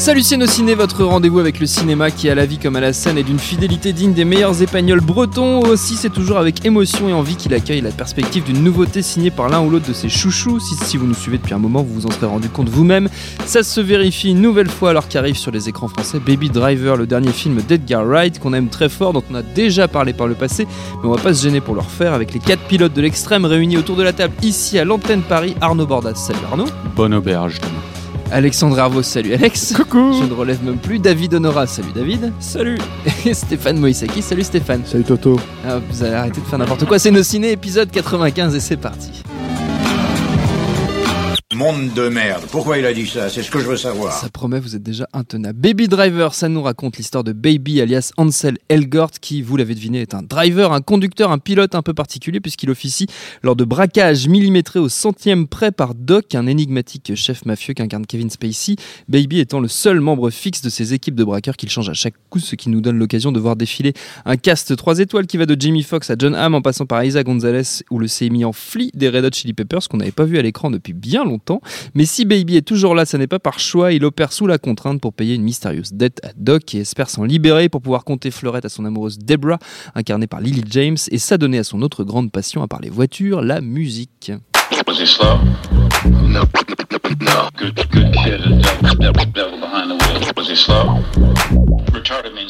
Salut Ciné, votre rendez-vous avec le cinéma qui à la vie comme à la scène est d'une fidélité digne des meilleurs épagnols bretons. Aussi, c'est toujours avec émotion et envie qu'il accueille la perspective d'une nouveauté signée par l'un ou l'autre de ses chouchous. Si, si vous nous suivez depuis un moment, vous vous en serez rendu compte vous-même. Ça se vérifie une nouvelle fois alors qu'arrive sur les écrans français Baby Driver, le dernier film d'Edgar Wright qu'on aime très fort, dont on a déjà parlé par le passé, mais on va pas se gêner pour le refaire avec les quatre pilotes de l'extrême réunis autour de la table ici à l'antenne Paris. Arnaud Bordas, salut Arnaud. Bonne auberge, Thomas. Alexandre Hervaux, salut Alex. Coucou. Je ne relève même plus. David Honora, salut David. Salut. Et Stéphane Moïsaki, salut Stéphane. Salut Toto. Ah, vous allez arrêter de faire n'importe quoi. C'est nos ciné épisode 95 et c'est parti. Monde de merde. Pourquoi il a dit ça? C'est ce que je veux savoir. Ça promet, vous êtes déjà intenable. Baby Driver, ça nous raconte l'histoire de Baby alias Ansel Elgort qui, vous l'avez deviné, est un driver, un conducteur, un pilote un peu particulier puisqu'il officie lors de braquages millimétrés au centième près par Doc, un énigmatique chef mafieux qu'incarne Kevin Spacey. Baby étant le seul membre fixe de ses équipes de braqueurs qu'il change à chaque coup, ce qui nous donne l'occasion de voir défiler un cast 3 étoiles qui va de Jamie Foxx à John Hamm en passant par Isa Gonzalez ou le CMI en Flea des Red Hot Chili Peppers qu'on n'avait pas vu à l'écran depuis bien longtemps. Mais si Baby est toujours là, ça n'est pas par choix, il opère sous la contrainte pour payer une mystérieuse dette à Doc et espère s'en libérer pour pouvoir compter fleurette à son amoureuse Debra, incarnée par Lily James, et s'adonner à son autre grande passion à part les voitures, la musique.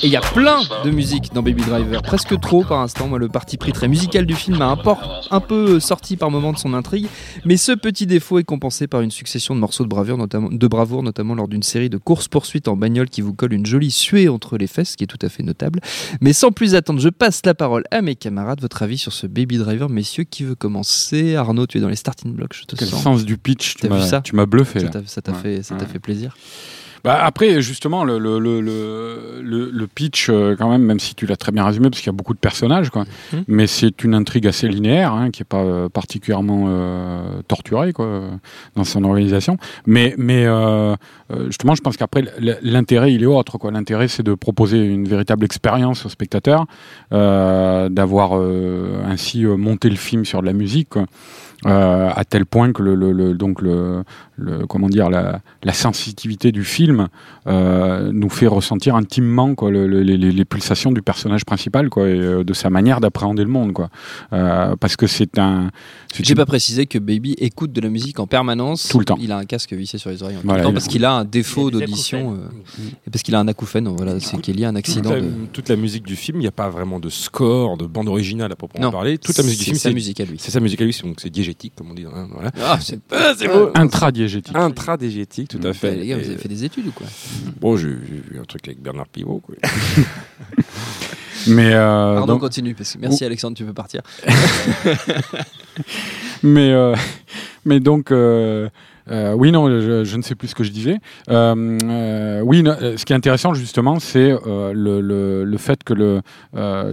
Et il y a plein de musique dans Baby Driver, presque trop par instant. Moi, le parti pris très musical du film m'a un, por- un peu sorti par moments de son intrigue, mais ce petit défaut est compensé par une succession de morceaux de bravoure, notamment, de bravoure, notamment lors d'une série de courses-poursuites en bagnole qui vous colle une jolie suée entre les fesses, ce qui est tout à fait notable. Mais sans plus attendre, je passe la parole à mes camarades. Votre avis sur ce Baby Driver, messieurs, qui veut commencer? Arnaud, tu es dans les starting blocks, je te Quel sens. sens du pitch tu vu m'as- ça Tu m'as bluffé Ça t'a Ouais, fait, ouais. plaisir. Bah, après, justement, le, le, le, le, le- le pitch, euh, quand même, même si tu l'as très bien résumé, parce qu'il y a beaucoup de personnages, quoi. Mhm. Mais c'est une intrigue assez linéaire, hein, qui est pas euh, particulièrement euh, torturée, quoi, dans son organisation. Mais, mais euh, justement, je pense qu'après, l'intérêt, il est autre, quoi. L'intérêt, c'est de proposer une véritable expérience au spectateur, euh, d'avoir euh, ainsi euh, monté le film sur de la musique, quoi. Euh, à tel point que le, le, le- donc le, le comment dire la, la sensibilité du film euh, nous fait ressentir intimement quoi le- le- les, les- les pulsations du personnage principal quoi et euh, de sa manière d'appréhender le monde quoi Euh, parce que c'est un J'ai une- pas précisé que Baby écoute de la musique en permanence. Tout le temps. Il a un casque vissé sur les oreilles en tout Voilà, le temps parce qu'il a un défaut d'audition. euh, et parce qu'il a un acouphène, voilà, c'est qu'il y a un toute accident. la, De... toute la musique du film, il n'y a pas vraiment de score, de bande originale à proprement Non, parler. Toute la musique du c'est film, sa c'est musique à lui. c'est sa musique à lui, c'est- donc c'est diégétique, comme on dit. hein, voilà. Ah, c'est Ah, c'est beau intradiégétique Intradiégétique, tout à fait. les gars, vous avez fait des études ou quoi Bon, j'ai vu un truc avec Bernard Pivot. Quoi. mais euh, Pardon, donc- continue. Parce que... Merci Alexandre, tu peux partir. mais euh, mais donc euh, euh, oui non je, ne sais plus ce que je disais. Euh, euh, oui ce qui est intéressant justement c'est le, fait que le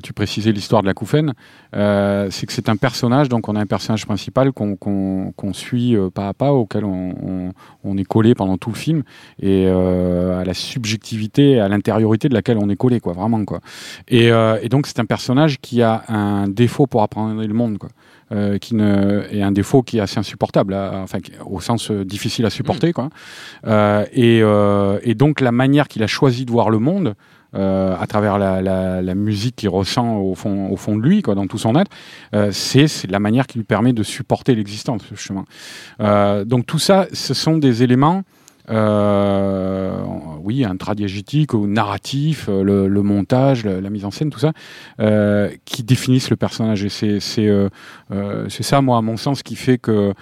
tu précisais l'histoire de la Couffaine c'est que c'est un personnage donc on a un personnage principal qu'on suit pas à pas auquel on, est collé pendant tout le film et à la subjectivité à l'intériorité de laquelle on est collé quoi vraiment quoi. Et, et donc c'est un personnage qui a un défaut pour apprendre le monde quoi euh, qui ne, est un défaut qui est assez insupportable, à- enfin au sens euh, difficile à supporter, quoi. Euh, et, euh, et donc la manière qu'il a choisi de voir le monde, euh, à travers la, la, la musique qu'il ressent au fond, au fond de lui, quoi, dans tout son être, euh, c'est la manière qui lui permet de supporter l'existence, justement. Euh, donc tout ça, ce sont des éléments. Euh, oui, intradiégétique ou narratif, euh, le, montage, la, mise en scène, tout ça, euh, qui définissent le personnage. Et c'est ça, moi, à mon sens, qui fait que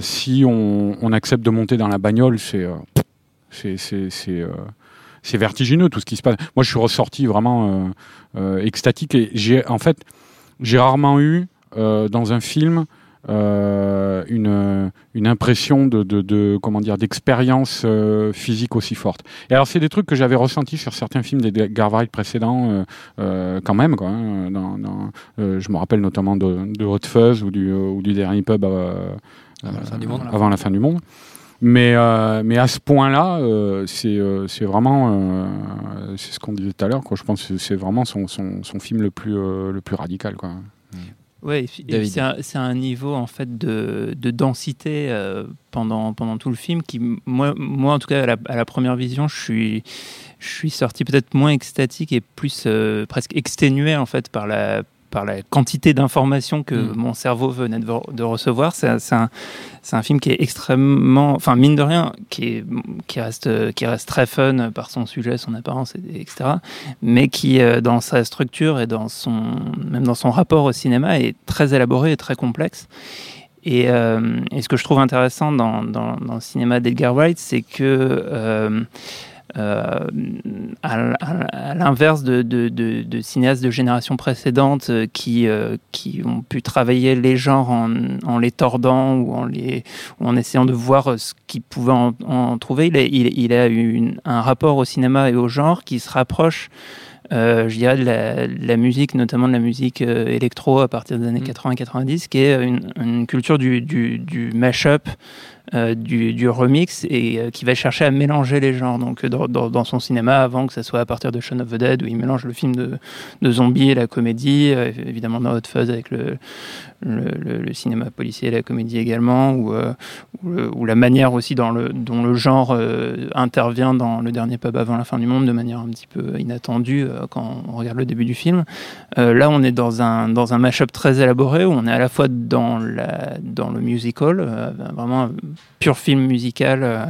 si on, accepte de monter dans la bagnole, c'est C'est vertigineux tout ce qui se passe. Moi, je suis ressorti vraiment extatique et j'ai en fait j'ai rarement eu dans un film euh, une, une impression de, de, de comment dire d'expérience euh, physique aussi forte. Et alors c'est des trucs que j'avais ressenti sur certains films des Garvarides précédents euh, quand même quoi. hein, dans, dans, je me rappelle notamment de, de Hot Fuzz ou du, ou du dernier pub Avant la fin du monde. avant la fin du monde. Mais, euh, mais à ce point-là, euh, c'est euh, vraiment, c'est ce qu'on disait tout à l'heure. Je pense que c'est vraiment son, son, son film le plus, le plus radical, quoi. David. c'est un, niveau en fait de, de densité euh, pendant, pendant tout le film qui, moi, moi en tout cas, à la, à la première vision, je suis, je suis sorti peut-être moins extatique et plus euh, presque exténué en fait par la, par la quantité d'informations que Mm. mon cerveau venait de, de recevoir. C'est un, un, film qui est extrêmement, enfin mine de rien, qui, est, qui, reste, qui reste très fun par son sujet, son apparence, et- etc. Mais qui, euh, dans sa structure et dans son, même dans son rapport au cinéma, est très élaboré et très complexe. Et, euh, et ce que je trouve intéressant dans, dans, dans le cinéma d'Edgar Wright, c'est que euh, à, l- à- l'inverse de, de, de, de cinéastes de générations précédentes euh, qui, euh, qui ont pu travailler les genres en, en les tordant ou en, les, ou en essayant de voir euh, ce qu'ils pouvaient en, en trouver, il a, il, il a eu une- un rapport au cinéma et au genre qui se rapproche euh, je dirais de la, de la musique, notamment de la musique euh, électro à partir des années Mm. 80-90, qui est une, une culture du, du, du mash-up, euh, du, du remix, et euh, qui va chercher à mélanger les genres. Donc euh, dans, son cinéma, avant que ça soit à partir de Shaun of the Dead, où il mélange le film de, zombies et la comédie, euh, évidemment dans Hot Fuzz avec le, cinéma policier et la comédie également, ou, euh, la manière aussi dans le, dont le genre euh, intervient dans le dernier pub avant la fin du monde de manière un petit peu inattendue euh, quand on regarde le début du film. Euh, là, on est dans un, dans un mash-up très élaboré où on est à la fois dans, la, dans le musical, euh, vraiment pur film musical. euh,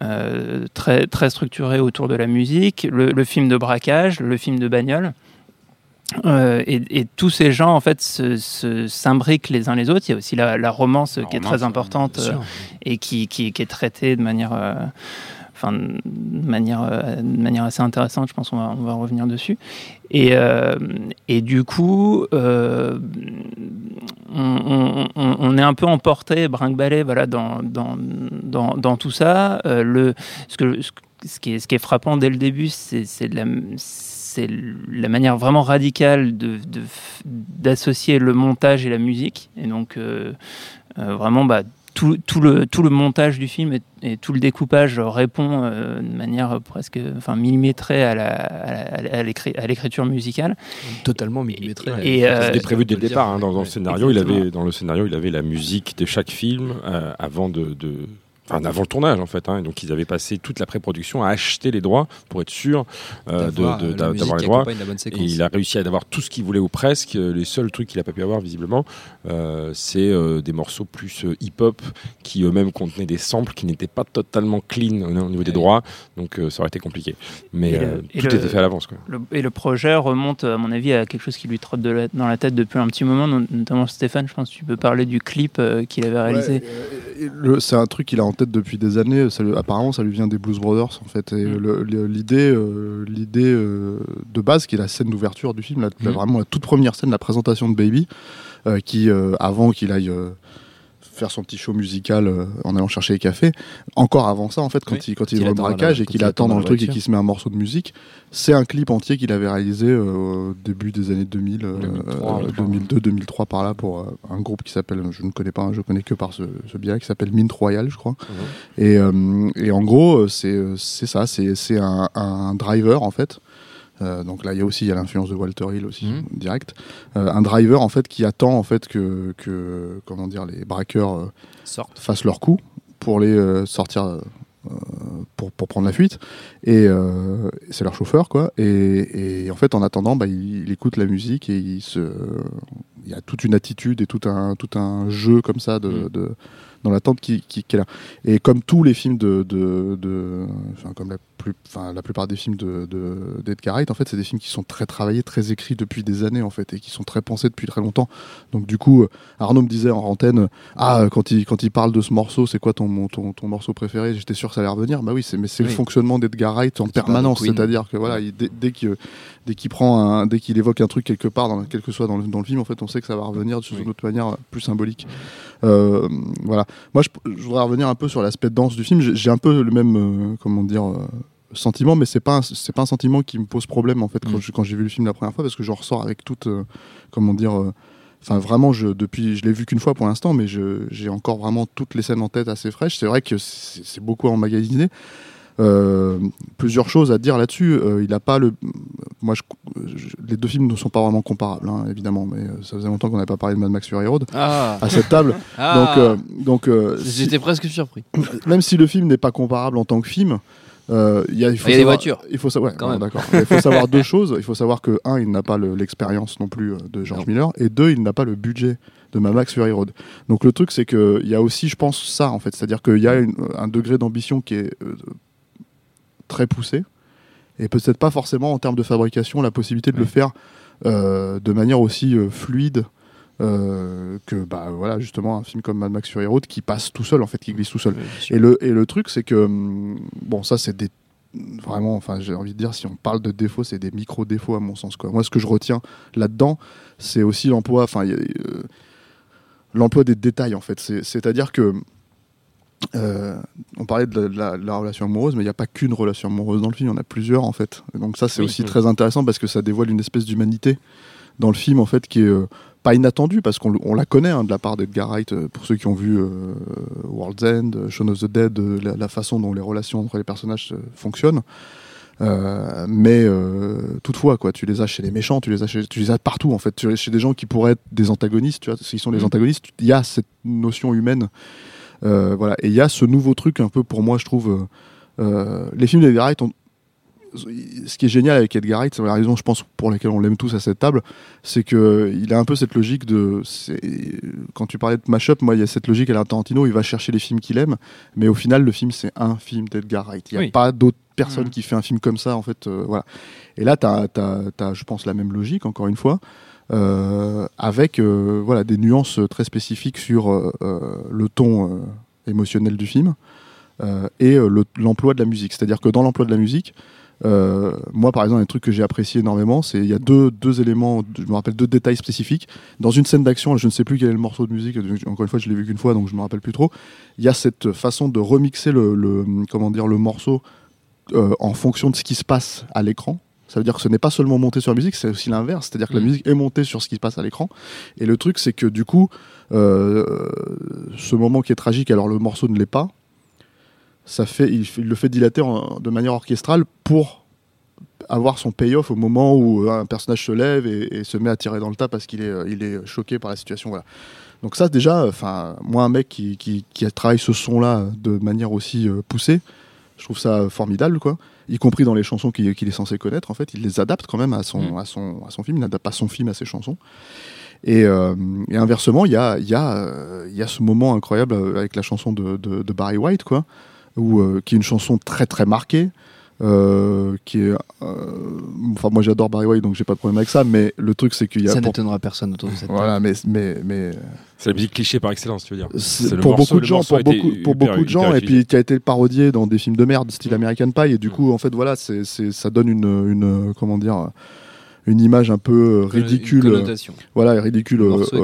euh, très, très structuré autour de la musique, le, le film de braquage, le film de bagnole. Euh, et, et tous ces gens en fait s'imbriquent les uns les autres. Il y a aussi la, la romance La qui est très importante sûr. euh, et qui, qui, qui est traitée de manière, enfin, de manière, assez intéressante. Je pense qu'on va, on va revenir dessus. Et, euh, du coup, euh, on, est un peu emporté, brinque-ballé, voilà, dans, tout ça. Euh, ce, qui est, frappant dès le début, c'est la, manière vraiment radicale d'associer le montage et la musique. Et donc, vraiment, bah, tout, tout, le, tout le montage du film et, et tout le découpage répond euh, de manière presque enfin, millimétrée à, la, à, la- à l'écri- à l'écriture musicale. Totalement millimétré. Et, euh, C'était prévu dès le départ. hein, dans, dans le scénario, il avait, dans le scénario, il avait la musique de chaque film euh, avant de, de- enfin, avant le tournage en fait. hein. Et donc ils avaient passé toute la pré-production à acheter les droits pour être sûr euh, D'avoir, les droits. accompagne la bonne Et séquence. il a réussi à avoir tout ce qu'il voulait ou presque. Euh, Les seuls trucs qu'il n'a pas pu avoir visiblement, euh, c'est euh, des morceaux plus euh, hip-hop qui eux-mêmes contenaient des samples qui n'étaient pas totalement clean au au niveau des droits. Donc euh, ça aurait été compliqué. Mais Et le- euh, et tout le- était fait à l'avance. et le projet remonte, à mon avis, à quelque chose qui lui trotte de la- dans la tête depuis un petit moment, not- notamment Stéphane, je pense que tu peux parler du clip euh, qu'il avait réalisé. Ouais, euh, c'est un truc qu'il a en tête depuis des années. Ça apparemment, ça lui vient des Blues Brothers, en fait. Et Mm. l'idée, euh, l'idée euh, de base, qui est la scène d'ouverture du film, la, la- Mm. vraiment la toute première scène, la présentation de Baby, euh, qui, avant qu'il aille faire son petit show musical euh, en allant chercher les cafés, encore avant ça, en fait, quand Oui. il, quand il Qu'il est la- braquage et qu'il il attend dans dans le truc et qu'il se met un morceau de musique, c'est un clip entier qu'il avait réalisé euh, au début des années 2000, euh, 2003, euh, je crois. 2002, 2003 par là pour euh, un groupe qui s'appelle, je ne connais pas, hein, je connais que par ce, ce biais qui s'appelle Mint Royal, je crois. Et, euh, et en gros, c'est ça, c'est c'est un, un driver en fait. Euh, donc là, il y a aussi il y a l'influence de Walter Hill aussi Mhm. direct. Euh, un driver en fait qui attend en fait que, que comment dire les braqueurs euh, fassent leur coup pour les sortir pour, pour prendre la fuite et c'est leur chauffeur quoi et, et en fait en attendant bah, il, il écoute la musique et il se il y a toute une attitude et tout un tout un jeu comme ça de, Mm. de- dans l'attente qui, qui, qui est là et comme tous les films de, de, de enfin comme la plus, enfin, la plupart des films de, de, d'Edgar Wright, en fait, c'est des films qui sont très travaillés, très écrits depuis des années, en fait, et qui sont très pensés depuis très longtemps. Donc, du coup, euh, Arnaud me disait en antenne, ah, quand il, quand il parle de ce morceau, c'est quoi ton, ton, ton morceau préféré? J'étais sûr que ça allait revenir. Bah oui, c'est, mais c'est Oui. le fonctionnement d'Edgar Wright en permanence. C'est-à-dire que voilà, il- dès, dès qu'il, dès qu'il prend un, dès qu'il évoque un truc quelque part, dans, quel que soit dans le, dans le film, en fait, on sait que ça va revenir sous Oui. une autre manière euh, plus symbolique. Euh, voilà. Moi, je, je voudrais revenir un peu sur l'aspect danse du film. J'ai, j'ai un peu le même, euh, comment dire, euh, sentiment, mais c'est pas, c'est pas un sentiment qui me pose problème en fait quand, Mm. je- quand j'ai vu le film la première fois, parce que j'en ressors avec toute, euh, comment dire. euh, Enfin, vraiment, je, depuis, je l'ai vu qu'une fois pour l'instant, mais je- j'ai encore vraiment toutes les scènes en tête assez fraîches. C'est vrai que c'est beaucoup emmagasiné. Euh, plusieurs choses à dire là-dessus. Euh, il a pas le. Moi, je, je- les deux films ne sont pas vraiment comparables, hein, évidemment, mais ça faisait longtemps qu'on n'avait pas parlé de Mad Max Fury Road Ah, à cette table. Ah. Donc, donc si- j'étais presque surpris. même si le film n'est pas comparable en tant que film, euh, il y a, il faut Il y a des savoir- voitures. Il faut savoir, Quand bon, même. d'accord. Il faut savoir deux choses. Il faut savoir que un, il n'a pas le- l'expérience non plus euh, de George Non. Miller, et deux, il n'a pas le budget de Mad Max Fury Road. Donc le truc, c'est que il y a aussi, je pense, ça en fait, c'est-à-dire qu'il y a une- un degré d'ambition qui est euh, très poussé, et peut-être pas forcément en termes de fabrication la possibilité de le faire euh, de manière aussi euh, fluide. Euh, que bah voilà justement un film comme Mad Max Fury Road qui passe tout seul en fait qui glisse tout seul et le, et le truc, c'est que, hum, bon, ça, c'est des. Vraiment, enfin, j'ai envie de dire, si on parle de défauts, c'est des micro-défauts à mon sens. Quoi. Moi, ce que je retiens là-dedans, c'est aussi l'emploi, enfin, euh, l'emploi des détails, en fait. C'est- C'est-à-dire que. euh, on parlait de la, de la- de la relation amoureuse, mais il n'y a pas qu'une relation amoureuse dans le film, il y en a plusieurs en fait. Et donc ça c'est Oui, aussi oui. très intéressant parce que ça dévoile une espèce d'humanité dans le film en fait qui est euh, pas inattendue parce qu'on on la connaît hein, de la part d'Edgar Wright euh, pour ceux qui ont vu euh, World's End, euh, Shaun of the Dead, la, la façon dont les relations entre les personnages fonctionnent. Euh, mais euh, toutefois, quoi, tu les as chez les méchants, tu les as, chez, tu les as partout en fait, tu les as chez des gens qui pourraient être des antagonistes, tu vois, s'ils sont des Mhm. antagonistes, il y a cette notion humaine, Euh, voilà, et il y a ce nouveau truc un peu pour moi, je trouve, les films d'Edgar Wright ont ce qui est génial avec Edgar Wright, c'est la raison, je pense, pour laquelle on l'aime tous à cette table, c'est que il a un peu cette logique de. Quand tu parlais de mashup, moi, il y a cette logique à la Tarantino, il va chercher les films qu'il aime, mais au final, le film, c'est un film d'Edgar Wright. Il n'y a Oui. pas d'autre personne Mhm. qui fait un film comme ça, en fait. euh, voilà. Et là, tu as, je pense, la même logique, encore une fois. euh, avec euh, voilà des nuances très spécifiques sur le ton émotionnel du film et le- l'emploi de la musique. C'est-à-dire que dans l'emploi de la musique, euh, moi, par exemple, un truc que j'ai apprécié énormément, c'est il y a deux, deux éléments, je me rappelle deux détails spécifiques. Dans une scène d'action, je ne sais plus quel est le morceau de musique, encore une fois, je l'ai vu qu'une fois, donc je me rappelle plus trop. Il y a cette façon de remixer le, le- comment dire, le morceau euh, en fonction de ce qui se passe à l'écran. Ça veut dire que ce n'est pas seulement monté sur la musique, c'est aussi l'inverse. C'est-à-dire que la Mhm. musique est montée sur ce qui se passe à l'écran. Et le truc, c'est que du coup, euh, ce moment qui est tragique, alors le morceau ne l'est pas, ça fait, il, le fait dilater en- de manière orchestrale pour avoir son payoff au moment où euh, un personnage se lève et, et se met à tirer dans le tas parce qu'il est, euh, il est choqué par la situation. Voilà. Donc ça déjà, enfin moi un mec qui, qui, qui travaille ce son-là de manière aussi euh, poussée, je trouve ça formidable quoi. Y compris dans les chansons qu'il est censé connaître en fait, il les adapte quand même à son, Mm. à son, à son film, il n'adapte pas son film à ses chansons. Et, euh, et inversement, il y a, il y, a, il y a ce moment incroyable avec la chanson de, de, de Barry White, quoi, où, euh, qui est une chanson très très marquée, euh, qui est, euh, enfin moi j'adore Barry White, donc j'ai pas de problème avec ça, mais le truc c'est qu'il y a Ça pour- n'étonnera personne autour de cette voilà, mais mais mais C'est la musique cliché par excellence, tu veux dire. c'est- pour morceau- beaucoup de gens, pour beaucoup, pour hyper- beaucoup de gens, et puis qui a été parodié dans des films de merde, style Mm. American Pie, et du Mm. coup, en fait, voilà, c'est, c'est, ça donne une, une, comment dire, une image un peu euh, ridicule, Une euh, connotation. voilà, ridicule, euh, connoté,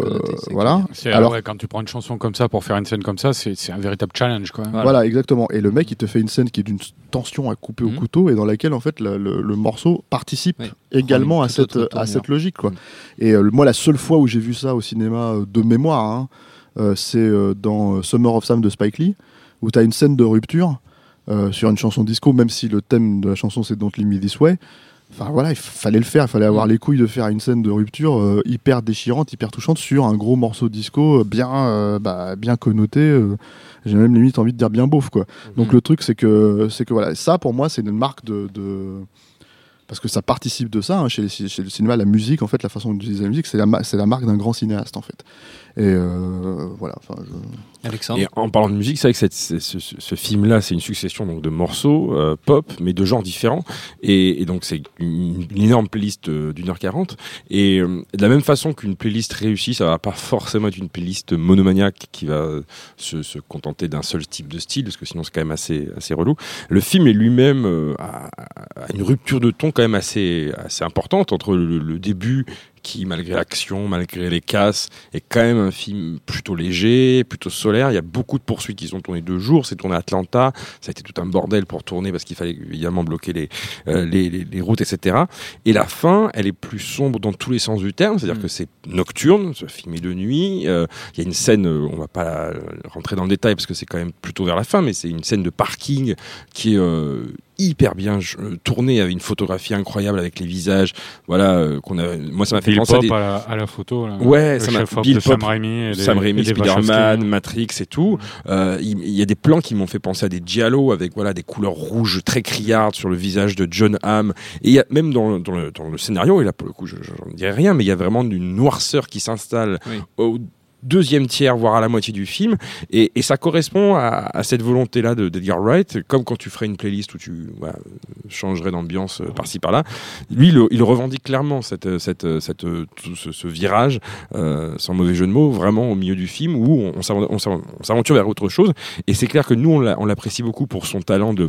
voilà. Alors- ouais, quand tu prends une chanson comme ça pour faire une scène comme ça, c'est un véritable challenge. Quoi. Voilà. Voilà. exactement. Et le mec, il te fait une scène qui est d'une tension à couper au Mhm. couteau et dans laquelle, en fait, le, le- le morceau participe Oui. également à cette, à cette logique, quoi. Mhm. Et euh, moi, la seule fois où j'ai vu ça au cinéma de mémoire, hein, euh, c'est euh, dans Summer of Sam de Spike Lee, où tu as une scène de rupture euh, sur une chanson disco, même si le thème de la chanson c'est Don't Leave Me This Way. Enfin voilà, il fallait le faire, il fallait avoir les couilles de faire une scène de rupture euh, hyper déchirante, hyper touchante sur un gros morceau disco euh, bien, euh, bah, bien connoté. euh, J'ai même limite envie de dire bien beauf quoi. Donc le truc c'est que c'est que voilà, ça pour moi c'est une marque de, de- parce que ça participe de ça hein, chez, les- chez le cinéma, la musique en fait, la façon d'utiliser la musique, c'est la, ma- c'est la marque d'un grand cinéaste en fait. Et voilà, enfin je- Et en parlant de musique, c'est vrai que ce, film-là, c'est une succession donc, de morceaux euh, pop, mais de genres différents. Et, donc, c'est une, énorme playlist euh, d'une heure quarante. Et euh, de la même façon qu'une playlist réussie, ça va pas forcément être une playlist monomaniaque qui va se, contenter d'un seul type de style, parce que sinon, c'est quand même assez, relou. Le film est lui-même a une rupture de ton quand même assez, importante entre le, le début qui, malgré l'action, malgré les casses, est quand même un film plutôt léger, plutôt Il y a beaucoup de poursuites qui sont tournées deux jours. C'est tourné à Atlanta. Ça a été tout un bordel pour tourner parce qu'il fallait évidemment bloquer les, euh, les, les, les routes, etc. Et la fin, elle est plus sombre dans tous les sens du terme. C'est-à-dire que c'est nocturne. Ce film est de nuit. Euh, Il y a une scène, euh, on va pas rentrer dans le détail parce que c'est quand même plutôt vers la fin, mais c'est une scène de parking qui est euh, hyper bien euh, tournée avec une photographie incroyable avec les visages. Voilà, euh, qu'on a. Moi, ça m'a fait Bill penser à Pop des- à, la, à la photo. Là. Ouais, ça m'a- Bill de Sam Pop, Raimi. Des- Sam Raimi, Spider-Man. Matrix et tout. Euh, Il y, a des plans qui m'ont fait penser à des giallo avec voilà des couleurs rouges très criardes sur le visage de John Hamm. Et il y a même dans, le- dans, le, dans le scénario, et là pour le coup je j'en dirai rien, mais il y a vraiment une noirceur qui s'installe Oui. au deuxième tiers, voire à la moitié du film. Et, ça correspond à, cette volonté-là de- d'Edgar Wright, comme quand tu ferais une playlist où tu changerais d'ambiance euh, par-ci par-là. Lui, il, revendique clairement cette, tout ce, virage, euh, sans mauvais jeu de mots, vraiment au milieu du film où on, on s'aven- on s'aven- on s'aventure vers autre chose. Et c'est clair que nous, on l'apprécie beaucoup pour son talent de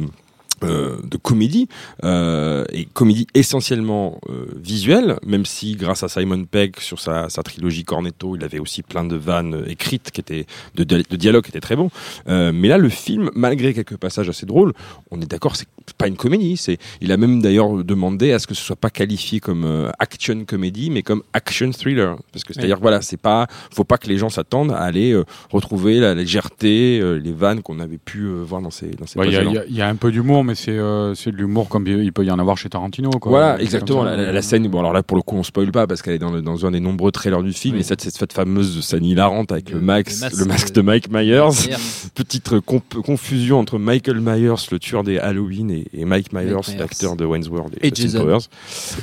euh, de comédie euh, et comédie essentiellement euh, visuelle même si grâce à Simon Pegg sur sa, sa trilogie Cornetto il avait aussi plein de vannes écrites qui étaient de, de, dialogues qui étaient très bons. Euh, mais là le film malgré quelques passages assez drôles on est d'accord c'est pas une comédie. C'est il a même d'ailleurs demandé à ce que ce soit pas qualifié comme euh, action comédie mais comme action thriller. Parce que c'est à dire voilà c'est pas faut pas que les gens s'attendent à aller euh, retrouver la légèreté les vannes qu'on avait pu voir dans ces dans ces Ouais, Il y, y il y a un peu d'humour, mais c'est euh, c'est de l'humour comme il peut y en avoir chez Tarantino. Quoi. Voilà, exactement. La, ça. la- la scène, bon, alors là, pour le coup, on spoil pas parce qu'elle est dans, le- dans un des nombreux trailers du film. Oui. Et cette, cette, cette fameuse scène hilarante avec le, Le- Max, le masque le masque de- Mike Myers. Myers. Petite euh, comp- confusion entre Michael Myers, le tueur des Halloween, et, et Mike Myers, Myers. l'acteur de Wayne's World Et Jason. Powers.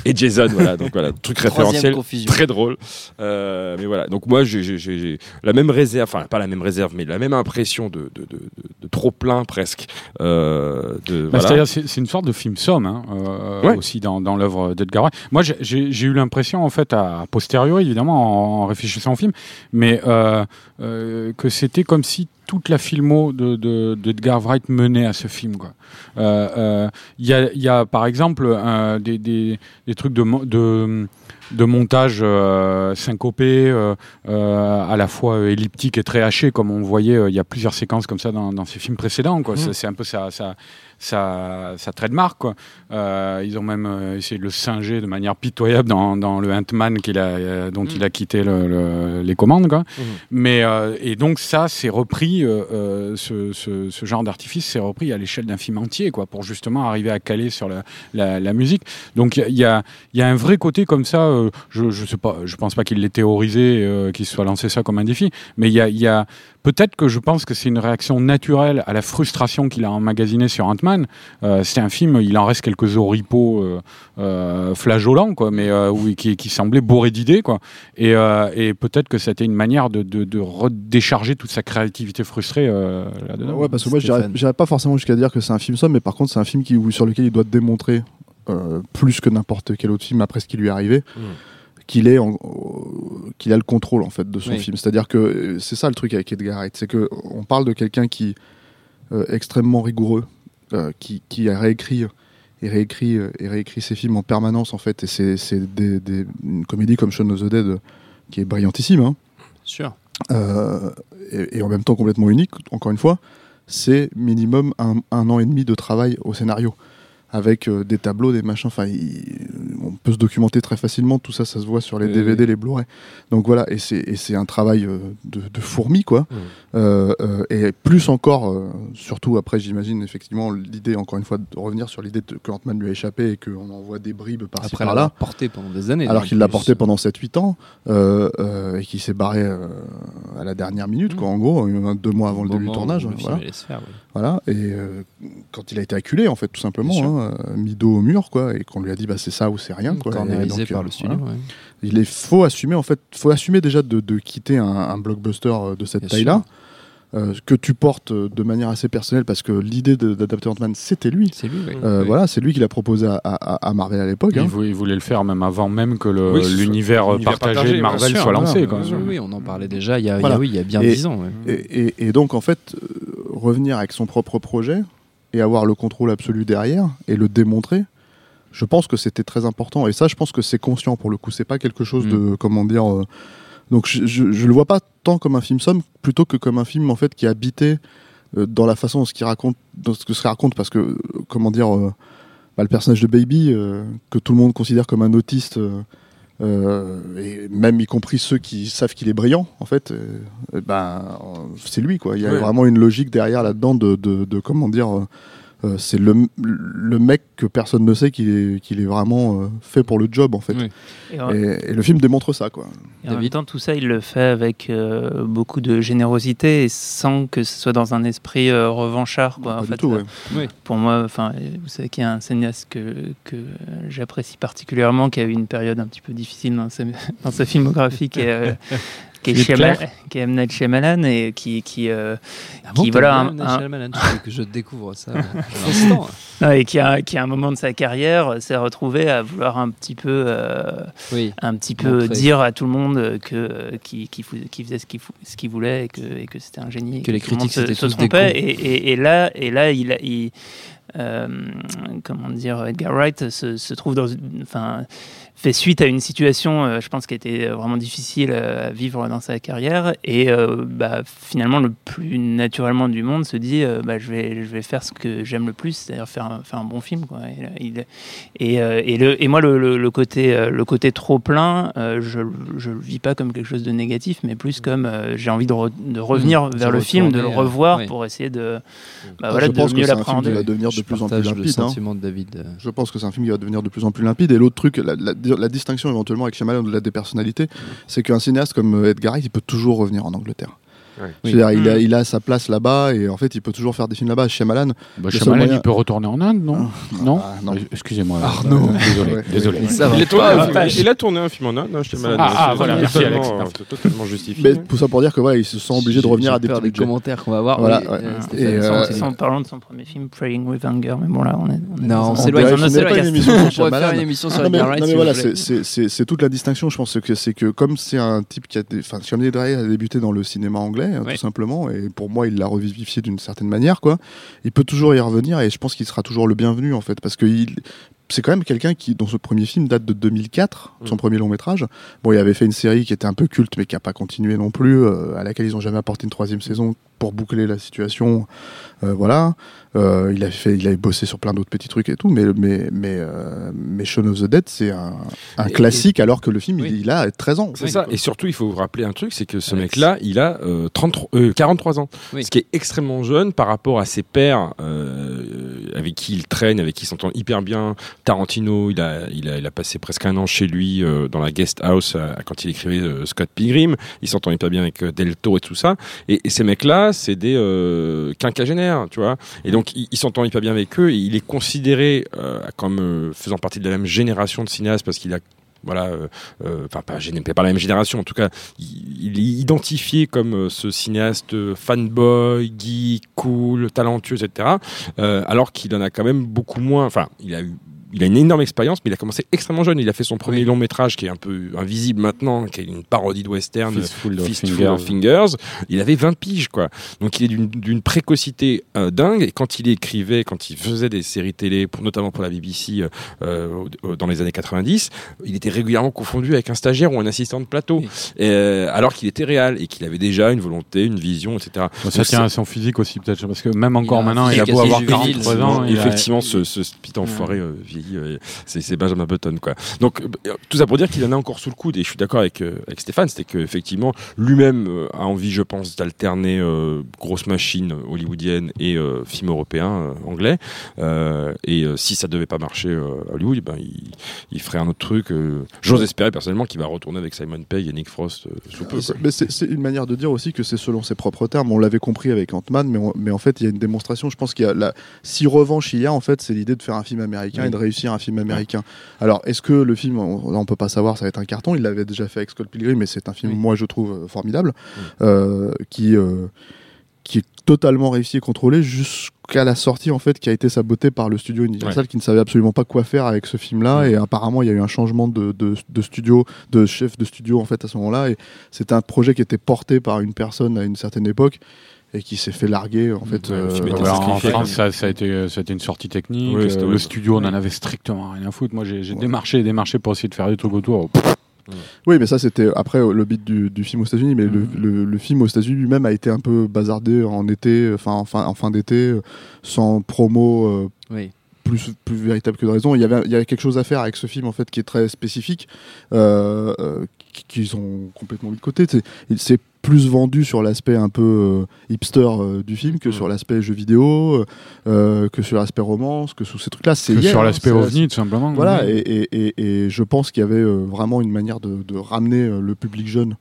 Et Jason, voilà. Donc voilà, truc référentiel. confusion. Très drôle. Euh, mais voilà. Donc moi, j'ai- la même réserve, enfin, pas la même réserve, mais la même impression de, de, de, de- de trop plein presque. Euh, de, voilà. C'est-à-dire, c'est c'est une sorte de film somme hein, euh, Ouais. aussi dans, dans l'œuvre d'Edgar Wright. Moi, j'ai- eu l'impression, en fait, à, a posteriori, évidemment, en, en réfléchissant au film, mais euh, euh, que c'était comme si toute la filmo de, de, d'Edgar Wright menait à ce film. Euh, euh, Il y, a, y a, par exemple, euh, des, des, des trucs de, de, de montage euh, syncopé, euh, euh, à la fois elliptique et très haché, comme on voyait, il y a plusieurs séquences comme ça dans, dans ces films précédents. quoi. C'est- C'est un peu ça. ça sa, sa trademark. Quoi. Euh, ils ont même euh, essayé de le singer de manière pitoyable dans, dans le qu'il a, euh, dont il a quitté le- le- les commandes. Quoi. Mais, euh, et donc ça, c'est repris, euh, ce, ce- ce genre d'artifice, c'est repris à l'échelle d'un film entier, quoi, pour justement arriver à caler sur la, la, la musique. Donc il y a- y, un vrai côté comme ça, je, je sais pas, je pense pas qu'il l'ait théorisé, qu'il se soit lancé ça comme un défi, mais il y a, il y a peut-être que je pense que c'est une réaction naturelle à la frustration qu'il a emmagasinée sur Ant-Man. Euh, c'est un film, il en reste quelques oripeaux euh, euh, flageolants, quoi, mais euh, oui, qui, qui semblaient bourrés d'idées, quoi. Et, euh, et peut-être que c'était une manière de, de, de redécharger toute sa créativité frustrée euh, là-dedans. Ouais, parce que moi, j'irais pas forcément jusqu'à dire que c'est un film somme, mais par contre, c'est un film qui, sur lequel il doit démontrer, euh, plus que n'importe quel autre film après ce qui lui est arrivé, Mm. qu'il est en- euh, qu'il a le contrôle en fait de son Oui. film. C'est-à-dire que c'est ça le truc avec Edgar Wright, c'est que on parle de quelqu'un qui euh, extrêmement rigoureux, qui, qui a réécrit et réécrit euh, et réécrit ses films en permanence en fait. Et c'est c'est des, des- une comédie comme Shaun of the Dead euh, qui est brillantissime. Hein. Sûr. Euh, et, et en même temps complètement unique, encore une fois, c'est minimum un, un an et demi de travail au scénario, avec euh, des tableaux, des machins. Enfin, il- on peut se documenter très facilement. Tout ça, ça se voit sur les DVD, les Blu-ray. Donc voilà, et c'est un travail euh, de, de fourmi, quoi. Mhm. Euh, euh, et plus encore, surtout après, j'imagine effectivement l'idée, encore une fois, de revenir sur l'idée que Ant-Man lui a échappé et qu'on envoie des bribes par-ci Après par-là l'avoir porté pendant des années. alors qu'il l'a porté pendant 7-8 ans et qu'il s'est barré à la dernière minute, quoi, en gros, deux mois avant le début du tournage. film allait se faire, oui. Voilà. Et euh, quand il a été acculé, en fait, tout simplement, hein, euh, mis dos au mur, quoi, et qu'on lui a dit, bah, c'est ça ou c'est rien, quoi. Et donc, par euh, le studio. voilà. ouais. Il est faut assumer, en fait, faut assumer déjà de, de quitter un, un blockbuster de cette taille-là. Euh, que tu portes euh, de manière assez personnelle parce que l'idée d'adapter Ant-Man, c'était lui. C'est lui, oui. Euh, Oui. Voilà, c'est lui qui l'a proposé à, à- à Marvel à l'époque. Il, hein. voulait, il voulait le faire même avant même que Oui, l'univers partagé, partagé, de Marvel sûr, soit lancé. voilà, quoi. Oui, oui, on en parlait déjà il y a, Voilà. il y bien 10 ans. ouais. Et, et- et donc, en fait, euh, revenir avec son propre projet et avoir le contrôle absolu derrière et le démontrer, je pense que c'était très important. Et ça, je pense que c'est conscient pour le coup. C'est pas quelque chose de, comment dire. euh, donc, je, je, je le vois pas tant comme un film somme, plutôt que comme un film en fait qui est habité euh, dans la façon dont ce qu'il raconte, dans ce que se raconte, parce que euh, comment dire. euh, bah, le personnage de Baby, que tout le monde considère comme un autiste, et même y compris ceux qui savent qu'il est brillant, en fait, euh, ben, c'est lui, quoi. Il y a Ouais. vraiment une logique derrière là-dedans de, de, de, comment dire, euh, c'est le, le mec que personne ne sait qu'il est, qu'il est vraiment euh, fait pour le job, en fait. Oui. Et en, Et, et le film démontre ça, quoi. et en même temps, tout ça, il le fait avec euh, beaucoup de générosité et sans que ce soit dans un esprit euh, revanchard. Quoi. Pas En du fait, tout, euh, ouais. pour moi, enfin, vous savez qu'il y a un cinéaste que, que j'apprécie particulièrement, qui a eu une période un petit peu difficile dans sa, dans sa filmographie, qui est, euh, qui est, Clair qui est M. Night Shyamalan et qui, qui, euh, Ah qui, bon, voilà, t'aimes un- un- que je découvre ça l'instant. non, et qui, a, qui, à un moment de sa carrière, euh, s'est retrouvé à vouloir un petit peu, euh, Oui. un petit peu Montrer. dire à tout le monde que euh, qui, qui, fou- qui faisait ce qu'il ce qu'il voulait et que, et que c'était un génie. et Que les tout le monde critiques, se, se trompait. cons. Et, et- et là, et là, il, a- il euh, comment dire, Edgar Wright se, se trouve dans, une- enfin, fait suite à une situation, euh, je pense, qui a été vraiment difficile euh, à vivre dans sa carrière, et euh, bah, finalement le plus naturellement du monde se dit, euh, bah, je vais, je vais faire ce que j'aime le plus, c'est-à-dire faire, un- faire un bon film, quoi. Et, là, il- et, euh, et, le, et moi, le, le- le côté, euh, le côté trop plein, euh, je je le vis pas comme quelque chose de négatif, mais plus comme euh, j'ai envie de, re- de revenir Mmh, vers le film, de le euh, revoir oui. pour essayer de, bah, Ah, voilà, je de pense que mieux c'est un film qui l'appréhender. va devenir de Je plus en plus limpide. hein. sentiment de David. euh. Je pense que c'est un film qui va devenir de plus en plus limpide. Et l'autre truc, la, la- la distinction éventuellement avec Shyamalan au-delà des personnalités, c'est qu'un cinéaste comme Edgar Wright, il peut toujours revenir en Angleterre. Ouais. C'est-à-dire, il, a, il a sa place là-bas et en fait, il peut toujours faire des films là-bas. Shyamalan, Bah, Shyamalan, moyen- il peut retourner en Inde, non Non Ah, non. Euh, Excusez-moi. Arnaud. Euh, Désolé. Ouais. va Il, a tourné un film- il a tourné un film en Inde, hein, malade. Ah, ah, voilà, merci, Alex. euh, c'est totalement justifié. mais tout ça pour dire que voilà, il se sent obligé de revenir à des petits commentaires qu'on va avoir. Voilà, euh, euh, En parlant de son premier film, Praying with Anger, mais bon là, on est. on est Non, on s'éloigne. on pourrait faire Shyamalan. une émission sur c'est- toute la distinction. Je pense que c'est que comme c'est un type qui a, enfin, Shyamalan a débuté dans le cinéma anglais, hein, tout simplement, et pour moi, il l'a revivifié d'une certaine manière, quoi. Il peut toujours y revenir, et je pense qu'il sera toujours le bienvenu, en fait, parce que il- c'est quand même quelqu'un qui, dont ce premier film date de 2004, son Mm. premier long métrage. Bon, il avait fait une série qui était un peu culte, mais qui n'a pas continué non plus, euh, à laquelle ils n'ont jamais apporté une troisième saison pour boucler la situation. Euh, voilà. Euh, il, a fait, il avait bossé sur plein d'autres petits trucs et tout, mais, mais, mais, euh, mais Shaun of the Dead, c'est un, un Et- classique, alors que le film, Oui. il, il a 13 ans. C'est ça. Et surtout, il faut vous rappeler un truc, c'est que ce mec-là, il a euh, 33, euh, 43 ans. Oui. Ce qui est extrêmement jeune par rapport à ses pairs euh, avec qui il traîne, avec qui il s'entend hyper bien. Tarantino, il a, il a, il a passé presque un an chez lui euh, dans la guest house euh, quand il écrivait euh, Scott Pilgrim. Il s'entend hyper bien avec euh, Del Toro et tout ça. Et, et ces mecs-là, c'est des euh, quinquagénaires, tu vois. Et donc, il, il s'entend hyper bien avec eux. Et il est considéré comme faisant partie de la même génération de cinéastes parce qu'il a voilà, euh, euh, enfin pas, pas la même génération, en tout cas, il, est identifié comme ce cinéaste fanboy, geek, cool, talentueux, etc. alors qu'il en a quand même beaucoup moins. Enfin, il a eu. Il a une énorme expérience, mais il a commencé extrêmement jeune. Il a fait son premier Oui. long métrage qui est un peu invisible maintenant, qui est une parodie de western, Fistful of Fistful Fingers. Il avait 20 piges, quoi. Donc il est d'une- précocité euh, dingue. Et quand il écrivait, quand il faisait des séries télé, pour, notamment pour la BBC euh, euh, dans les années 90, il était régulièrement confondu avec un stagiaire ou un assistant de plateau. Oui. Euh, alors qu'il était réel et qu'il avait déjà une volonté, une vision, etc. Bon, ça tient à son physique aussi, peut-être, parce que même encore maintenant, il a beau avoir juvénile, 43 Effectivement, ans. il a- effectivement, ce, ce petit enfoiré euh, vieilli, euh, c'est Benjamin Button, quoi. Donc, euh, tout ça pour dire qu'il en a encore sous le coude, et je suis d'accord avec, euh, avec Stéphane, c'était qu'effectivement, lui-même a envie, je pense, d'alterner euh, grosse machine hollywoodienne et euh, film européen, euh, anglais. Et si ça devait pas marcher à Hollywood, ben, il, il ferait un autre truc. J'ose espérer personnellement qu'il va retourner avec Simon Pegg et Nick Frost sous peu. Quoi. Mais c'est une manière de dire aussi que c'est selon ses propres termes. On l'avait compris avec Ant-Man, mais, mais en fait, il y a une démonstration. Je pense qu'il y a la... si revanche il y a, en fait, c'est l'idée de faire un film américain Oui. et de réussir un film américain. Alors, est-ce que le film, on, peut pas savoir, ça va être un carton. Il l'avait déjà fait avec Scott Pilgrim, mais c'est un film, Oui. moi, je trouve euh, formidable, Oui. euh, qui. euh, qui est totalement réussi et contrôlé jusqu'à la sortie en fait qui a été sabotée par le studio Universal qui ne savait absolument pas quoi faire avec ce film là et apparemment il y a eu un changement de, de, de studio de chef de studio en fait à ce moment là et c'était un projet qui était porté par une personne à une certaine époque et qui s'est fait larguer en fait Ouais, euh, Voilà, en sacrifié, France, ça, ça a été, ça a été une sortie technique. Oui, Euh, le studio, on en Oui. avait strictement rien à foutre. Moi, j'ai démarché et démarché pour essayer de faire des trucs autour. Oui, mais ça c'était après euh, le beat du, du film aux États-Unis, mais le, le, le film aux États-Unis lui-même a été un peu bazardé en été, enfin en fin, en fin d'été, euh, sans promo euh, Oui. plus, plus véritable que de raison. Il y, avait, il y avait quelque chose à faire avec ce film en fait qui est très spécifique, euh, euh, qui- qu'ils ont complètement mis de côté. C'est plus vendu sur l'aspect un peu euh, hipster euh, du film que sur l'aspect jeu vidéo, euh, que sur l'aspect romance, que sous ces trucs-là. C'est Que hier, sur hein, l'aspect c'est- ovni, tout simplement. voilà, Oui. et, et, et, et je pense qu'il y avait euh, vraiment une manière de, de ramener euh, le public jeune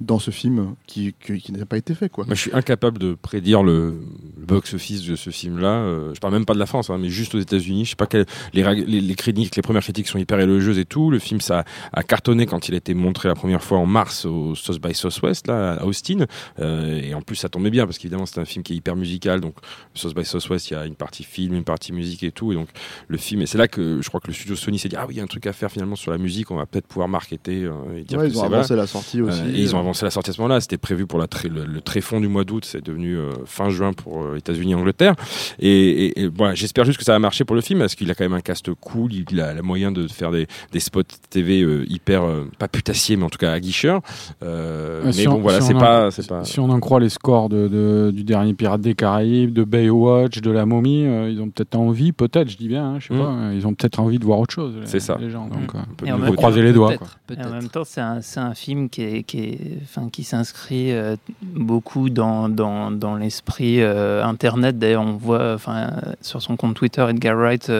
dans ce film qui, qui, qui n'a pas été fait. Quoi. Moi, je suis incapable de prédire le, le box-office de ce film-là. Euh, je parle même pas de la France, hein, mais juste aux États-Unis. Je sais pas quel, les, rag- les, les critiques, les premières critiques sont hyper élogieuses et tout. Le film, ça a cartonné quand il a été montré la première fois en mars au South by Southwest, là, à Austin. Euh, et en plus, ça tombait bien parce qu'évidemment, c'est un film qui est hyper musical. Donc, South by Southwest, il y a une partie film, une partie musique et tout. Et donc, le film, et c'est là que je crois que le studio Sony s'est dit, ah oui, il y a un truc à faire finalement sur la musique. On va peut-être pouvoir marketer euh, et dire Ouais, que ils ont avancé la sortie aussi. Euh, et ils ont avancé la sortie à ce moment-là. C'était prévu pour la le, le tréfonds du mois d'août. C'est devenu euh, fin juin pour euh, États-Unis et Angleterre. Et, et- et voilà, j'espère juste que ça va marcher pour le film parce qu'il a quand même un cast cool. Il a la moyen de faire des, des spots TV euh, hyper euh, pas putassiers, mais en tout cas aguicheurs. Euh, Euh, mais si bon, on- voilà, si c'est on pas, c'est pas. Si on en croit les scores de, de- du dernier Pirate des Caraïbes, de Baywatch, de La Momie, euh, ils ont peut-être envie, peut-être, je dis bien, hein, je sais Mm. pas, euh, ils ont peut-être envie de voir autre chose. C'est ça. Les gens, donc, Mm. euh, Un peu Et en de même faut temps, croiser les doigts. quoi. Peut-être, Et en même temps, c'est un, c'est un film qui, est, qui, est, enfin, qui s'inscrit euh, beaucoup dans, dans, dans l'esprit euh, Internet. D'ailleurs, on voit enfin, sur son compte Twitter, Edgar Wright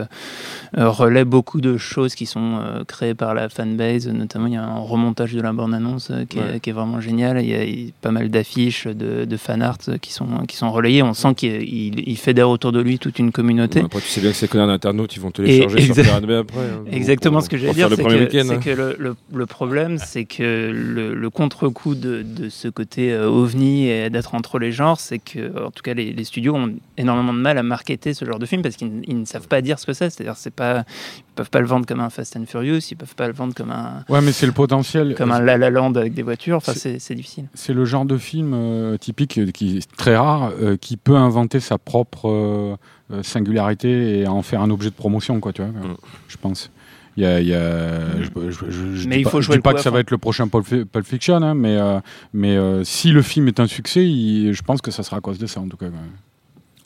relaie beaucoup de choses qui sont euh, créées par la fanbase. Notamment, il y a un remontage de la bande-annonce euh, qui, est- Ouais. qui est vraiment génial. Il y a, pas mal d'affiches, de, de fan art euh, qui sont, qui sont relayées. On sent qu'il il, il fédère autour de lui toute une communauté. Bon, après, tu sais bien que ces connards d'internautes, ils vont télécharger sur exa- Pirate Bay après. hein. Exactement Pour- ce que j'allais dire, le c'est que, hein. que le, le- le problème, c'est que le, le contre-coup de, de ce côté euh, ovni et d'être entre les genres, c'est que, en tout cas, les, les studios ont énormément de mal à marketer ce genre de film parce qu'ils ne savent pas dire ce que c'est. C'est-à-dire, c'est pas, peuvent pas le vendre comme un Fast and Furious, ils peuvent pas le vendre comme un, Ouais, mais c'est le potentiel. comme un La La Land avec des voitures. Enfin, c'est c'est difficile. C'est le genre de film euh, typique euh, qui est très rare, euh, qui peut inventer sa propre euh, singularité et en faire un objet de promotion, quoi, tu vois. Mm. Je pense. Il y a, il y a- je, je- je- je Mais dis il pas, faut je jouer dis pas que ça va être le prochain Pulp, Fi- Pulp Fiction, hein, mais, euh, mais euh, si le film est un succès, il- je pense que ça sera à cause de ça, en tout cas.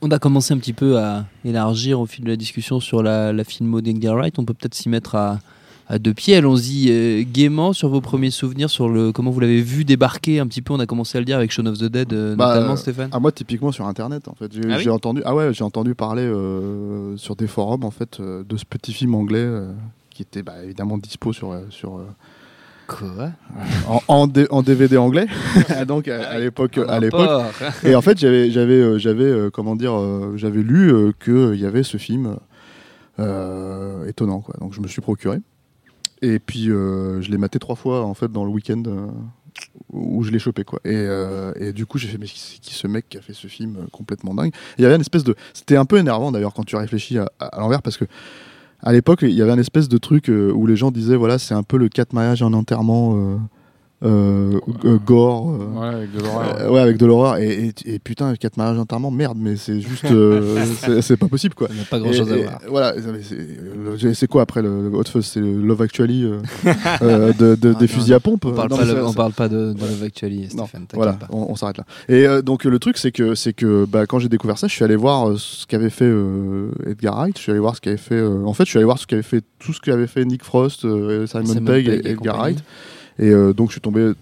On a commencé un petit peu à élargir au fil de la discussion sur la, la filmo d'Edgar Wright. On peut peut-être s'y mettre à, à deux pieds. Allons-y euh, gaiement sur vos premiers souvenirs, sur le comment vous l'avez vu débarquer un petit peu. On a commencé à le dire avec Shaun of the Dead, euh, Bah, notamment, euh, Stéphane. Ah, moi, typiquement sur Internet, en fait. J'ai Ah oui j'ai entendu, ah ouais, j'ai entendu parler euh, sur des forums, en fait, euh, de ce petit film anglais euh, qui était bah, évidemment dispo sur, euh, sur, euh, Quoi en, en, D- en DVD anglais. Donc à, à l'époque, à l'époque. Et en fait, j'avais, j'avais, euh, j'avais, euh, comment dire, euh, j'avais lu euh, que il y avait ce film euh, étonnant, quoi. Donc je me suis procuré. Et puis euh, je l'ai maté trois fois en fait dans le week-end euh, où je l'ai chopé, quoi. Et, euh, et du coup, j'ai fait mais c'est qui ce mec qui a fait ce film complètement dingue? Il y avait une espèce de, c'était un peu énervant d'ailleurs quand tu réfléchis à, à- à l'envers parce que à l'époque, il y avait un espèce de truc euh, où les gens disaient voilà, c'est un peu le quatre mariages et un enterrement. Euh, euh, gore, euh, Ouais, avec de l'horreur. euh, ouais, avec de l'horreur. Et, et, et putain, quatre mariages enterrement, merde, mais c'est juste. euh, c'est- pas possible, quoi. Ça n'a pas grand-chose Et- à voir. Voilà, c'est quoi après le, le Hot Fuzz? C'est le Love Actually euh, euh, de, de- Ah, des non, fusils à pompe? On parle, Non, pas, le- on parle pas de, de Love Actually, Stéphane. voilà, pas. on, on s'arrête là. Et euh, donc le truc, c'est que, c'est que bah, quand j'ai découvert ça, je suis allé voir ce qu'avait fait euh, Edgar Wright. Je suis allé voir ce qu'avait fait. euh, en fait, je suis allé voir ce qu'avait fait tout ce qu'avait fait Nick Frost, euh, Simon, Simon Pegg et et Edgar. Wright. Et euh, donc je suis tombé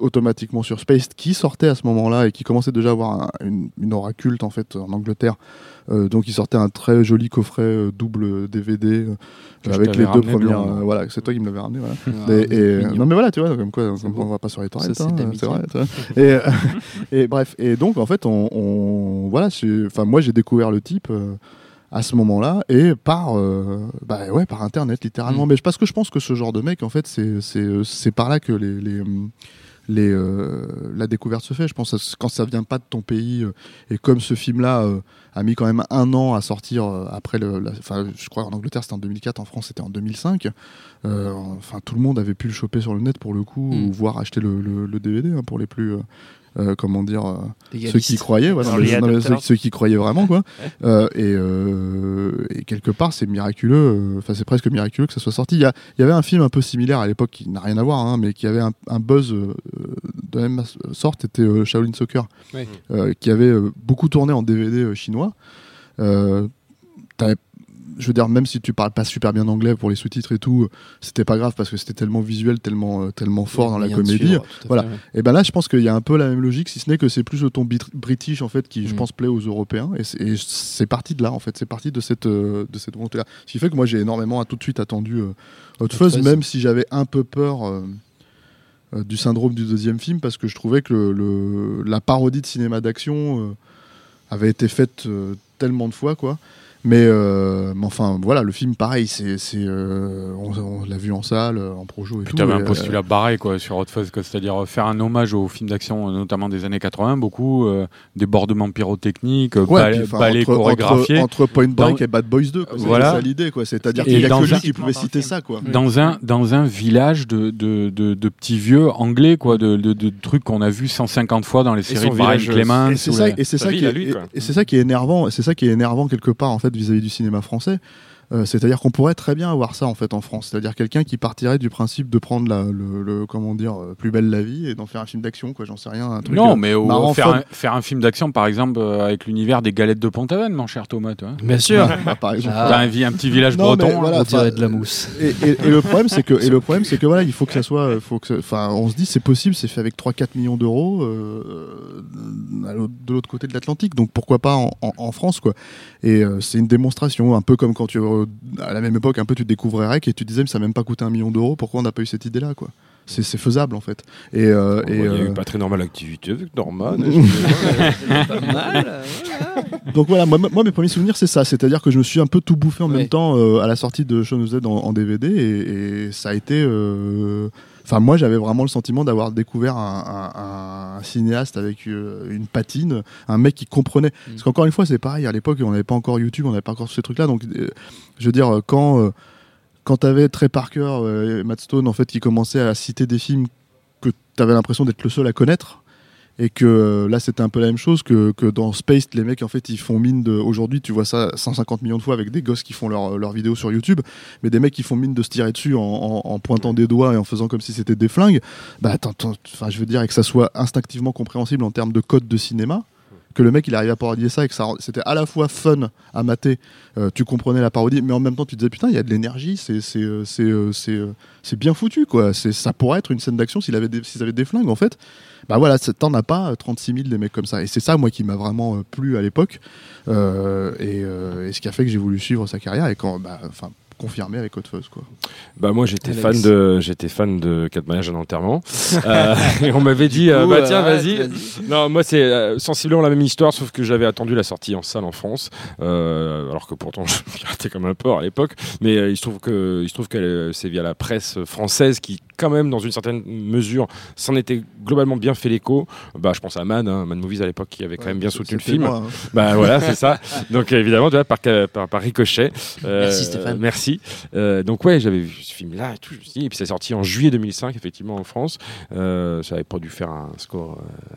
automatiquement sur Spaced qui sortait à ce moment-là et qui commençait déjà à avoir un- une, une aura culte en fait en Angleterre. Euh, donc il sortait un très joli coffret euh, double DVD euh, avec les deux premières. Voilà, c'est toi qui me l'avais ramené. Voilà. Ah, Et- et, non mais voilà, tu vois, comme quoi, on va pas sur les c'est hein, c'est vrai. Et, et bref, et donc en fait, on, on- voilà, enfin moi j'ai découvert le type. Euh, à ce moment-là et par euh, bah ouais par internet littéralement Mm. mais parce que je pense que ce genre de mec en fait c'est c'est c'est par là que les les, les, euh, la découverte se fait. Je pense que quand ça vient pas de ton pays, euh, et comme ce film-là euh, a mis quand même un an à sortir euh, après le. la- Enfin, je crois en Angleterre c'était en 2004, en France c'était en 2005. Euh, enfin, tout le monde avait pu le choper sur le net pour le coup, Mm. ou voire acheter le, le- le DVD hein, pour les plus. Euh, comment dire euh, ceux qui croyaient ouais, non, non, ceux, qui croyaient vraiment quoi. Euh, et, euh, et quelque part c'est miraculeux euh, enfin c'est presque miraculeux que ça soit sorti. Il y, avait un film un peu similaire à l'époque qui n'a rien à voir hein, mais qui avait un, un buzz euh, de la même sorte c'était euh, Shaolin Soccer. Ouais. euh, qui avait euh, beaucoup tourné en DVD euh, chinois. Euh, t'avais- je veux dire, même si tu parles pas super bien anglais pour les sous-titres et tout, c'était pas grave parce que c'était tellement visuel, tellement, euh, tellement fort dans la comédie. à fait, Voilà. Et ben là, je pense qu'il y a un peu la même logique, si ce n'est que c'est plus le ton british en fait qui, je Mm. pense, plaît aux Européens. Et c'est- parti de là, en fait. C'est parti de cette euh, de cette volonté-là. Ce qui fait que moi, j'ai énormément, tout de suite attendu euh, Hot Fuzz, même si j'avais un peu peur. euh, du syndrome du deuxième film parce que je trouvais que le, le- la parodie de cinéma d'action avait été faite tellement de fois quoi mais, euh, mais enfin voilà le film pareil c'est c'est euh, on, on l'a vu en salle euh, en projo et Puis tout t'avais et, un euh, postulat barré quoi, sur Hot Fuzz, c'est-à-dire euh, faire un hommage aux films d'action, euh, notamment des années 80, beaucoup, euh, débordements pyrotechniques, euh, Ouais, ballets entre, chorégraphiés. entre, entre Point Break Dans- et Bad Boys 2, quoi. Voilà. ça l'idée, quoi. C'est-à-dire Et qu'il y a que lui qui pouvait citer ça, quoi. dans un dans un village de de, de, de petits vieux anglais quoi de, de, de trucs qu'on a vu 150 fois dans les séries de Clemens Et c'est ça, et c'est ça qui est, énervant, et c'est ça qui est énervant quelque part en fait vis-à-vis du cinéma français. Euh, c'est-à-dire qu'on pourrait très bien avoir ça en fait en France, c'est-à-dire quelqu'un qui partirait du principe de prendre la, le, le- comment dire euh, plus belle la vie et d'en faire un film d'action quoi, j'en sais rien, un truc. non euh, mais au- marrant, faire, un, faire un film d'action par exemple euh, avec l'univers des galettes de Pont-Aven mon cher Thomas toi. Bien sûr. bah, par exemple. Ah. Un, petit village Non, breton voilà, On dirait enfin, de la mousse. Et, et- et le problème, c'est que, et le problème, c'est que voilà, il faut que ça soit, euh, faut que, ça- enfin, on se dit, c'est possible, c'est fait avec 3-4 millions d'euros euh, de l'autre côté de l'Atlantique, donc pourquoi pas en, en- en France, quoi. Et euh, c'est une démonstration, un peu comme quand tu, euh, à la même époque, un peu tu découvrais Rec et tu disais, mais ça n'a même pas coûté un million d'euros, pourquoi on n'a pas eu cette idée-là, quoi? C'est faisable en fait. Et, euh, Bon, et, Il y a euh, eu pas très normal activité avec Norman. Pas mal. Donc voilà, moi, moi, mes premiers souvenirs c'est ça, c'est-à-dire que je me suis un peu tout bouffé en Ouais. même temps euh, à la sortie de Shaun of Dead en, en DVD et, et ça a été. Euh, Enfin, moi j'avais vraiment le sentiment d'avoir découvert un, un- un cinéaste avec euh, une patine, un mec qui comprenait. Mm. Parce qu'encore une fois, c'est pareil, à l'époque on n'avait pas encore YouTube, on n'avait pas encore tous ces trucs-là, donc euh, je veux dire, quand. euh, quand t'avais Trey Parker euh, et Matt Stone en fait qui commençaient à citer des films que t'avais l'impression d'être le seul à connaître et que euh, là c'était un peu la même chose que, dans Space les mecs en fait ils font mine de aujourd'hui tu vois ça 150 millions de fois avec des gosses qui font leurs leurs vidéos sur YouTube mais des mecs qui font mine de se tirer dessus en, pointant des doigts et en faisant comme si c'était des flingues. Bah attends, enfin je veux dire et que ça soit instinctivement compréhensible en termes de code de cinéma que le mec il arrive à parodier ça et que c'était à la fois fun à mater euh, tu comprenais la parodie mais en même temps tu te disais putain il y a de l'énergie c'est euh, euh, bien foutu quoi. Ça pourrait être une scène d'action s'il avait s'ils avaient des flingues en fait. Bah voilà t'en as pas euh, 36 000 des mecs comme ça. Et c'est ça moi qui m'a vraiment plu à l'époque. Et, et ce qui a fait que j'ai voulu suivre sa carrière et quand bah enfin confirmé avec Hot Fuzz quoi Bah moi j'étais fan de j'étais fan de quatre mariages à un enterrement. Euh, et on m'avait dit euh, coup, bah tiens vas-y. non moi c'est euh, sensiblement la même histoire sauf que j'avais attendu la sortie en salle en France euh, alors que pourtant je piratais comme un porc à l'époque. Mais euh, il se trouve que il se trouve que c'est via la presse française qui quand même dans une certaine mesure s'en était globalement bien fait l'écho. Bah je pense à Man, hein, Man Movies à l'époque qui avait quand même bien soutenu le film. moi, hein. Bah voilà, c'est ça. Donc évidemment, tu vois, par, par, par ricochet. Euh, Merci, Stéphane. Merci. Euh, donc ouais, j'avais vu ce film-là et tout. Et puis c'est sorti en juillet 2005, effectivement, en France. Euh, ça avait pas dû faire un score euh,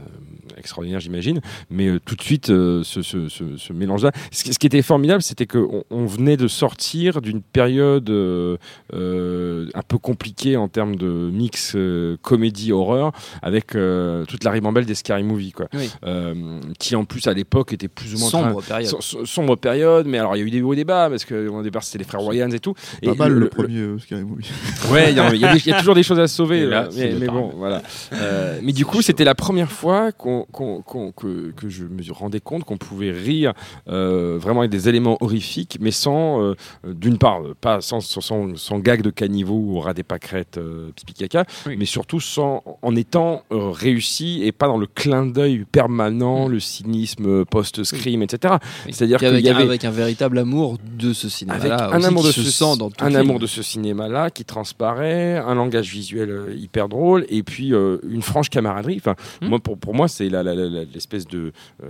extraordinaire, j'imagine. Mais euh, tout de suite, euh, ce, ce, ce, ce mélange-là. Ce, qui- était formidable, c'était qu'on on venait de sortir d'une période euh, un peu compliquée en termes de mix comédie-horreur avec toute la ribambelle des Scary Movie, quoi. Oui. Qui en plus à l'époque était plus ou moins Sombre période. Som- som- sombre période, mais alors il y a eu des hauts et bas parce que au départ c'était les frères Wayans et tout. Et pas mal le, premier Scary Movie Ouais, il y, a- y y toujours des choses à sauver. Et là, mais mais bon, voilà. Mais du coup, c'était la première fois qu'on qu'on- qu'on- qu'on- que, que je me rendais compte qu'on pouvait rire euh, vraiment avec des éléments horrifiques, mais sans, euh, d'une part, pas sans, sans, sans, sans gag de caniveau ou rat des pâquerettes, euh, pipi caca, Oui. mais surtout sans, en étant euh, réussi et pas dans le clin d'œil permanent, Mm. le cynisme post-scream, etc. Oui. C'est-à-dire qu'il y avait avec un véritable amour de ce avec cinéma-là. un aussi, amour qui de ce, sent dans tout un film. amour de ce cinéma-là qui transparaît, un langage visuel hyper drôle et puis euh, une franche camaraderie. Enfin, Hmm. moi pour, pour moi c'est la- l'espèce de, euh,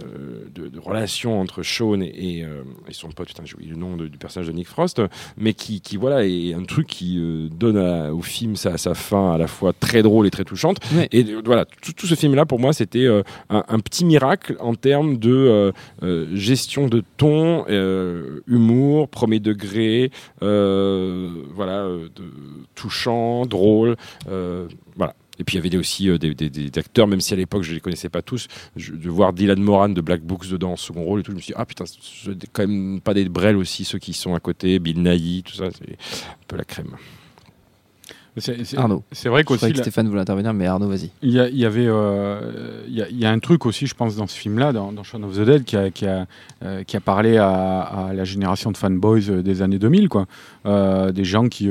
de, de relation entre Sean et, et, euh, et son pote, putain j'ai oublié le nom de- du personnage de Nick Frost, mais qui, qui voilà est un truc qui euh, donne à- au film sa, sa fin à la fois très drôle et très touchante. Ouais. Et euh, voilà, tout, tout ce film-là pour moi c'était un, un petit miracle en termes de gestion de ton, humour, premier degré, voilà, de- touchant, drôle, voilà. Et puis il y avait aussi euh, des, des- des acteurs, même si à l'époque je les connaissais pas tous, je- de voir Dylan Moran de Black Books dedans en second rôle et tout, je me suis dit, ah putain, c'est quand même pas des brels aussi, ceux qui sont à côté, Bill Nighy, tout ça, c'est un peu la crème. C'est- c'est- Arnaud. C'est vrai Je qu'aussi, croyais que Stéphane voulait intervenir, mais Arnaud, vas-y. il y, a- il y avait, euh, il y, a- il y a un truc aussi, je pense, dans ce film-là, dans, dans Shaun of the Dead, qui a, qui a, euh, qui a parlé à, à la génération de fanboys des années 2000, quoi. Euh, des gens qui,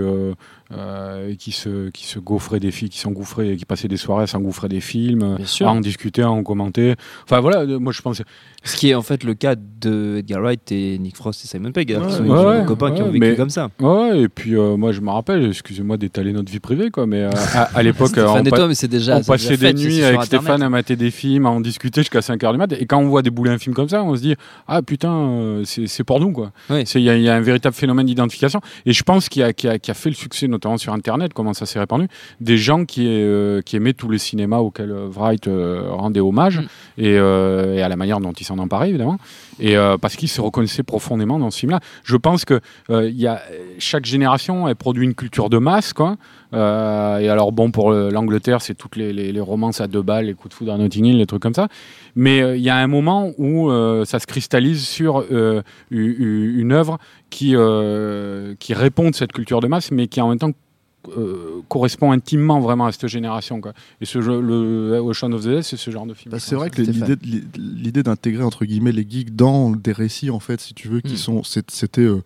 euh, qui se, qui se gaufraient des films, qui s'engouffraient, qui passaient des soirées à s'engouffrer des films, à en discuter, à en commenter. Enfin voilà, euh, moi je pense. Ce qui est en fait le cas de Edgar Wright et Nick Frost et Simon Pegg. Ouais, qui sont ouais, des ouais, copains qui ont vécu mais- comme ça. Ouais, et puis euh, moi je me rappelle, excusez-moi d'étaler notre vie privée, quoi, mais euh, à, à l'époque, on, et pa- toi, mais c'est déjà. on passait déjà fait, des nuits avec Internet. Stéphane à mater des films, à en discuter jusqu'à 5h du mat. Et quand on voit débouler un film comme ça, on se dit Ah putain, c'est pour nous, quoi. Il y, a- il y a un véritable phénomène d'identification. Et je pense qu'il a- y a- y a fait le succès, notamment sur Internet, comment ça s'est répandu, des gens qui, euh, qui aimaient tous les cinémas auxquels Wright euh, rendait hommage, Mm. et, euh, et à la manière dont il s'en emparait, évidemment. Et parce qu'ils se reconnaissaient profondément dans ce film-là. Je pense que il y a, chaque génération, elle produit une culture de masse, quoi. Euh, et alors, bon, pour l'Angleterre, c'est toutes les, les- les romances à deux balles, les coups de foudre à Notting Hill, les trucs comme ça. Mais euh, il y a un moment où euh, ça se cristallise sur euh, une œuvre qui, euh, qui répond de cette culture de masse, mais qui en même temps euh, correspond intimement vraiment à cette génération. Quoi. Et ce jeu, le Ocean of the Dead, c'est ce genre de film. Bah, c'est vrai que l'idée d'intégrer entre guillemets les geeks dans des récits en fait si tu veux qui Mm. sont c'était euh,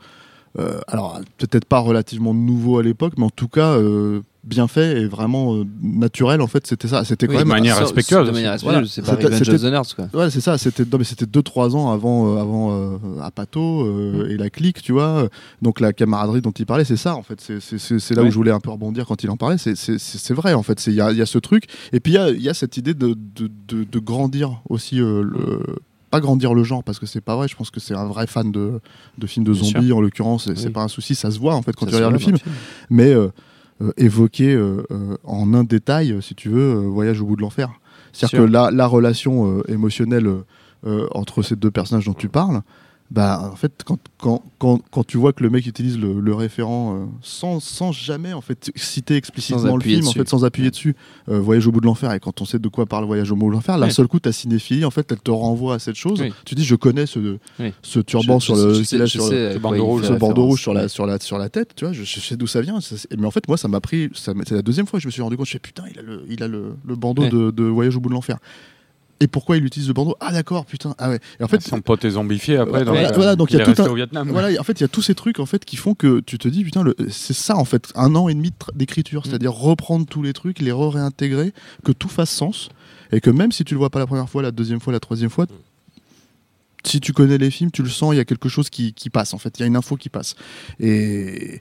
alors peut-être pas relativement nouveau à l'époque mais en tout cas euh, bien fait et vraiment euh, naturel en fait c'était ça c'était quand Oui, même de manière ça, respectueuse De aussi. manière respectueuse, Voilà. c'est pas C'était- Revenge c'était- of the Nerds, quoi. Ouais, c'est ça. C'était non, mais c'était deux trois ans avant euh, avant euh, Apato euh, et la clique, tu vois. Donc la camaraderie dont il parlait, c'est ça en fait. C'est là où je voulais un peu rebondir quand il en parlait. C'est vrai en fait. C'est il y a, il y a ce truc et puis il y a, il y a cette idée de de, de, de grandir aussi euh, le grandir le genre parce que c'est pas vrai. Je pense que c'est un vrai fan de de films de Bien zombies en l'occurrence. C'est pas un souci, ça se voit en fait quand Ça tu regardes le film. Mais euh, euh, évoquer euh, en un détail, si tu veux, Voyage au bout de l'enfer. C'est-à-dire que la, la relation émotionnelle entre ces deux personnages dont tu parles, bah, en fait, quand, quand, quand, quand tu vois que le mec utilise le, le référent euh, sans, sans jamais en fait, citer explicitement le film, en fait, sans appuyer dessus, euh, Voyage au bout de l'enfer, et quand on sait de quoi parle Voyage au bout de l'enfer, d'un Oui. seul coup, ta cinéphilie, en fait, elle te renvoie à cette chose. Oui. Tu dis, je connais ce, Oui. ce turban Je- sur je- le, je sais- sur sais bandeau rouge, fait ce bandeau référence. rouge sur la, Ouais. sur la, sur la tête, tu vois, je, sais d'où ça vient. Ça, mais en fait, moi, ça m'a pris, c'est la deuxième fois que je me suis rendu compte, je fais putain, il a le, il a le, le bandeau Ouais. de, de Voyage au bout de l'enfer. Et pourquoi il utilise le bandeau Ah d'accord, putain. Ah ouais. Et en fait, son pote est zombifié après. Voilà, donc, voilà, euh, donc il y a tout un- au Vietnam. voilà, en fait, il y a tous ces trucs en fait qui font que tu te dis putain, le- c'est ça en fait, un an et demi d'écriture, Mm. c'est-à-dire reprendre tous les trucs, les réintégrer, que tout fasse sens, et que même si tu le vois pas la première fois, la deuxième fois, la troisième fois, si tu connais les films, tu le sens, il y a quelque chose qui, qui passe en fait, il y a une info qui passe, et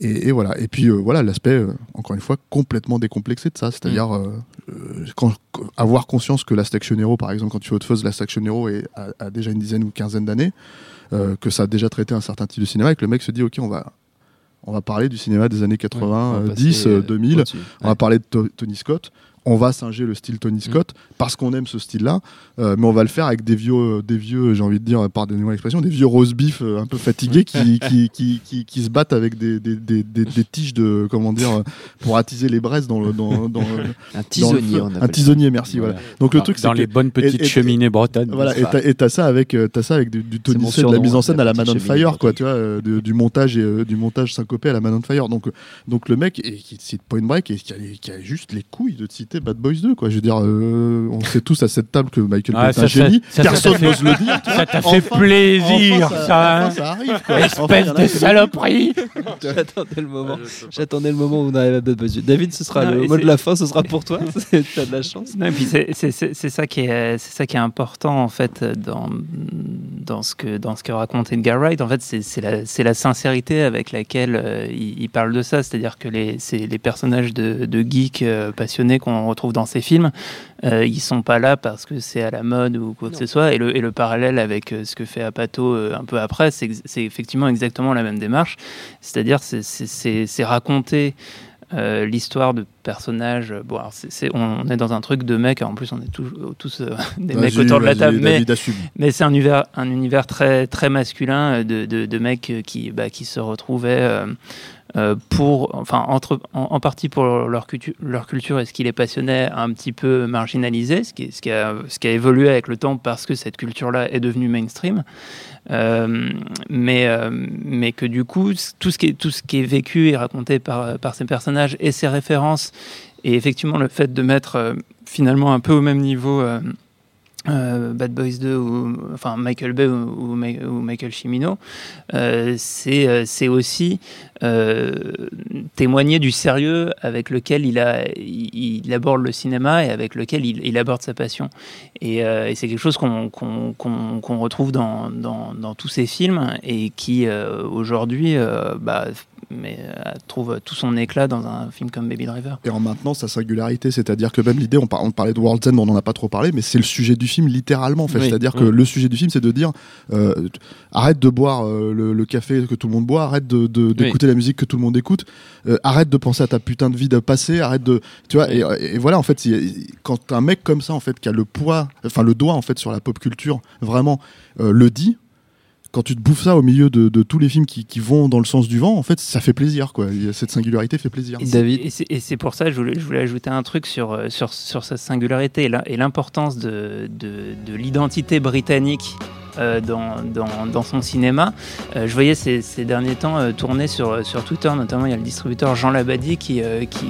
et, et voilà. Et puis euh, voilà l'aspect, euh, encore une fois, complètement décomplexé de ça. C'est-à-dire euh, euh, avoir conscience que Last Action Hero, par exemple, quand tu fais Hot Fuzz, Last Action Hero est, a, a déjà une dizaine ou quinzaine d'années, que ça a déjà traité un certain type de cinéma, et que le mec se dit, ok, on va, on va parler du cinéma des années 80, On va euh, passer, 10, euh, euh, 2000. au-dessus. On va parler de To- Tony Scott. On va singer le style Tony Scott parce qu'on aime ce style-là, euh, mais on va le faire avec des vieux, euh, des vieux, j'ai envie de dire, pardonnez-moi l'expression, des vieux roast beef euh, un peu fatigués qui, qui, qui, qui, qui se battent avec des, des, des, des, tiges de, comment dire, euh, pour attiser les braises dans le, dans, dans, le- Un dans le tisonnier, feu. on un tisonnier, merci. Voilà. Donc le Dans- truc, dans que- les bonnes petites et- et- cheminées bretonnes. voilà, et t'as- ça avec, euh, t'as ça avec du, du Tony Scott, de la mise en scène à la Man on Fire, quoi, tu vois, euh, de- du montage et euh, du montage syncopé à la Man on Fire. Donc, euh, donc le mec, et qui cite Point Break, et qui a, qui a juste les couilles de citer Bad Boys 2, quoi. Je veux dire, euh, on sait tous à cette table que Michael Ah, Bay est ça, un génie. ça, ça Personne t'a fait- n'ose le dire. Ça t'a Enfin, fait plaisir, enfin, ça, hein. enfin, ça arrive, quoi. Espèce Enfin, de saloperie J'attendais le moment. J'attendais le moment où on arrive à Bad Boys 2. David, ce sera Non, le mot de la fin, ce sera pour toi. T'as de la chance. Non, et puis c'est- c'est c'est- c'est ça qui est c'est ça qui est important en fait dans dans ce que dans ce que raconte Edgar Wright. En fait, c'est c'est la c'est la sincérité avec laquelle euh, il, il parle de ça. C'est-à-dire que les c'est les personnages de, de geeks euh, passionnés qu'on retrouve dans ces films, euh, ils sont pas là parce que c'est à la mode ou quoi que ce soit. Et le et le parallèle avec euh, ce que fait Apato euh, un peu après, c'est effectivement exactement la même démarche. C'est-à-dire c'est c'est c'est c'est raconter euh, l'histoire de personnages. Bon, alors c'est, c'est- on est dans un truc de mecs. En plus, on est tous, tous euh, des mecs autour de la table, mais, c'est un univers, un univers très, très masculin de, de, de mecs qui, bah, qui se retrouvaient euh, pour, enfin, entre, en, partie pour leur, leur culture et ce qui les passionnait, un petit peu marginalisé, ce qui, ce, qui a, ce qui a évolué avec le temps parce que cette culture-là est devenue mainstream. Euh, mais, euh, mais que du coup, tout ce qui est, tout ce qui est vécu et raconté par, par ces personnages et ces références, et effectivement le fait de mettre euh, finalement un peu au même niveau euh, Bad Boys 2 ou enfin Michael Bay ou, Michael Cimino, euh, c'est euh, aussi euh, témoigner du sérieux avec lequel il, a, il, aborde le cinéma et avec lequel il, aborde sa passion. Et, c'est quelque chose qu'on qu'on- qu'on- qu'on retrouve dans, dans, tous ces films et qui aujourd'hui bah, mais, euh, trouve tout son éclat dans un film comme Baby Driver. Et en maintenant sa singularité, c'est-à-dire que même l'idée, on, par- on parlait de World's End, on n'en a pas trop parlé, mais c'est le sujet du film littéralement. En fait. Oui. C'est-à-dire que le sujet du film, c'est de dire euh, arrête de boire euh, le, le café que tout le monde boit, arrête de- de- d'écouter la musique que tout le monde écoute, euh, arrête de penser à ta putain de vie de passé, arrête de, tu vois. Et, et voilà, en fait, quand un mec comme ça, en fait, qui a le poids, enfin le doigt en fait sur la pop culture, vraiment euh, le dit. Quand tu te bouffes ça au milieu de, de tous les films qui, qui vont dans le sens du vent, en fait, ça fait plaisir, quoi. Cette singularité fait plaisir. Et c'est- Et c'est- pour ça que je voulais, je voulais ajouter un truc sur, euh, sur, sur sa singularité et l'im- et l'importance de, de, de l'identité britannique. Euh, dans, dans, dans son cinéma. Euh, je voyais ces, ces derniers temps euh, tourner sur, sur Twitter, notamment il y a le distributeur Jean Labadie qui, qui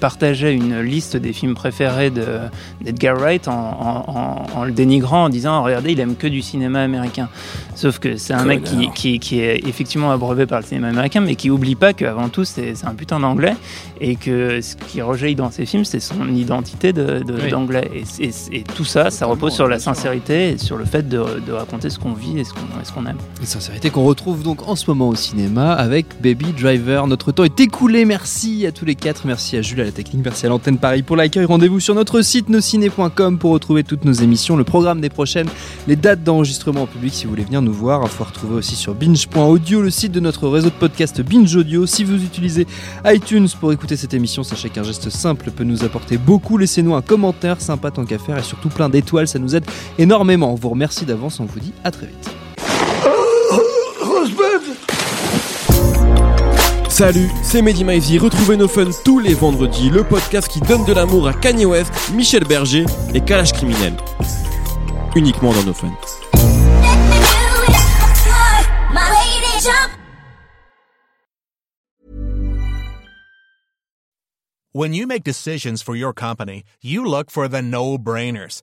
partageait une liste des films préférés de- d'Edgar Wright en, en- en- en le dénigrant, en disant regardez, il aime que du cinéma américain. Sauf que c'est un mec qui, qui, qui est effectivement abreuvé par le cinéma américain, mais qui oublie pas qu'avant tout, c'est un putain d'anglais et que ce qui rejaillit dans ses films, c'est son identité de- de- Oui. d'anglais. Et, et- et tout ça, ça repose sur la sincérité et sur le fait de, de raconter ce qu'on vit et ce qu'on et aime. Une sincérité qu'on retrouve donc en ce moment au cinéma avec Baby Driver. Notre temps est écoulé. Merci à tous les quatre. Merci à Jules à la technique. Merci à l'antenne Paris pour l'accueil. Rendez-vous sur notre site nosciné.com pour retrouver toutes nos émissions, le programme des prochaines, les dates d'enregistrement en public si vous voulez venir nous voir. Il faut retrouver aussi sur binge.audio le site de notre réseau de podcast Binge Audio. Si vous utilisez iTunes pour écouter cette émission, sachez qu'un geste simple peut nous apporter beaucoup. Laissez-nous un commentaire sympa tant qu'à faire et surtout plein d'étoiles. Ça nous aide énormément. On vous remercie d'avance. On vous dit à très vite. Salut, c'est Mehdi Maizy. Retrouvez nos fun tous les vendredis, le podcast qui donne de l'amour à Kanye West, Michel Berger et Kalash Criminel. Uniquement dans nos fun. When you make decisions for your company, you look for the no-brainers.